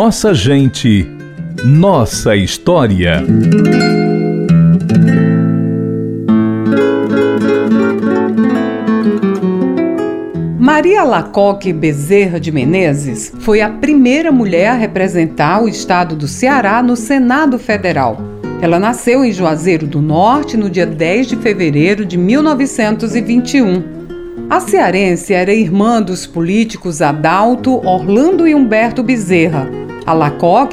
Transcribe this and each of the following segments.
Nossa gente, nossa história. Maria Lacoque Bezerra de Menezes foi a primeira mulher a representar o estado do Ceará no Senado Federal. Ela nasceu em Juazeiro do Norte no dia 10 de fevereiro de 1921. A cearense era irmã dos políticos Adalto, Orlando e Humberto Bezerra. A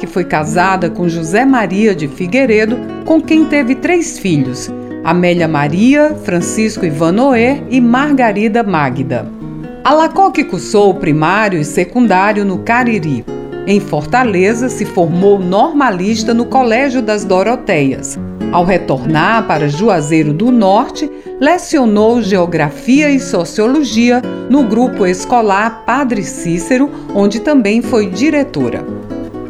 foi casada com José Maria de Figueiredo, com quem teve três filhos: Amélia Maria, Francisco Ivanoé e Margarida Magda. A Lacoque cursou o primário e secundário no Cariri. Em Fortaleza, se formou normalista no Colégio das Doroteias. Ao retornar para Juazeiro do Norte, lecionou Geografia e Sociologia no grupo escolar Padre Cícero, onde também foi diretora.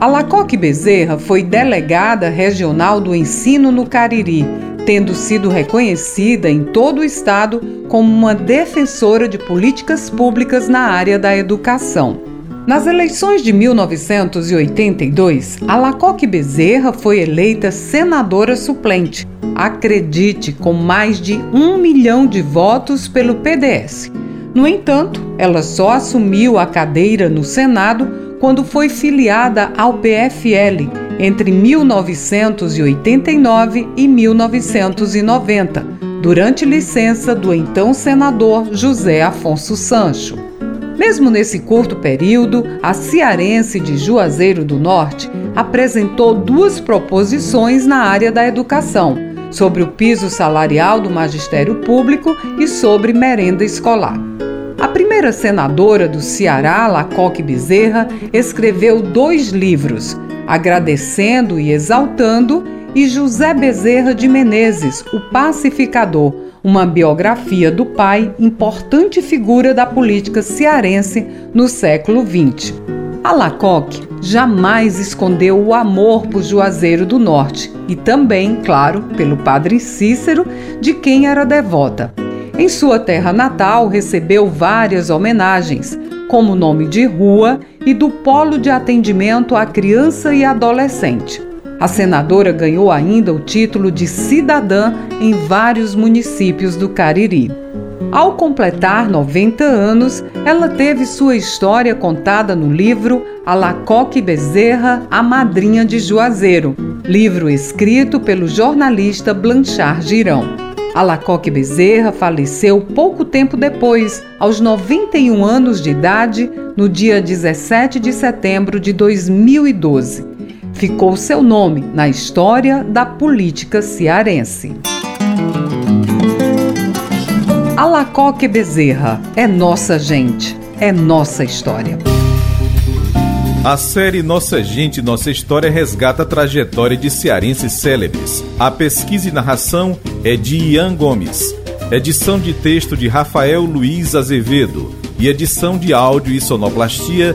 A Lacoque Bezerra foi delegada regional do ensino no Cariri, tendo sido reconhecida em todo o estado como uma defensora de políticas públicas na área da educação. Nas eleições de 1982, a Lacoque Bezerra foi eleita senadora suplente, acredite, com mais de um milhão de votos pelo PDS. No entanto, ela só assumiu a cadeira no Senado quando foi filiada ao PFL entre 1989 e 1990, durante licença do então senador José Afonso Sancho. Mesmo nesse curto período, a cearense de Juazeiro do Norte apresentou duas proposições na área da educação, sobre o piso salarial do magistério público e sobre merenda escolar. A primeira senadora do Ceará, Lacoque Bezerra, escreveu dois livros, agradecendo e exaltando, e José Bezerra de Menezes, o pacificador, uma biografia do pai, importante figura da política cearense no século XX. A Lacoque jamais escondeu o amor por Juazeiro do Norte e também, claro, pelo padre Cícero, de quem era devota. Em sua terra natal, recebeu várias homenagens, como nome de rua e do Polo de Atendimento à Criança e Adolescente. A senadora ganhou ainda o título de cidadã em vários municípios do Cariri. Ao completar 90 anos, ela teve sua história contada no livro Alacoque Bezerra, a Madrinha de Juazeiro, livro escrito pelo jornalista Blanchard Girão. Alacoque Bezerra faleceu pouco tempo depois, aos 91 anos de idade, no dia 17 de setembro de 2012 ficou seu nome na história da política cearense. Alacoque Bezerra é nossa gente, é nossa história. A série Nossa Gente, Nossa História resgata a trajetória de cearenses célebres. A pesquisa e narração é de Ian Gomes. Edição de texto de Rafael Luiz Azevedo e edição de áudio e sonoplastia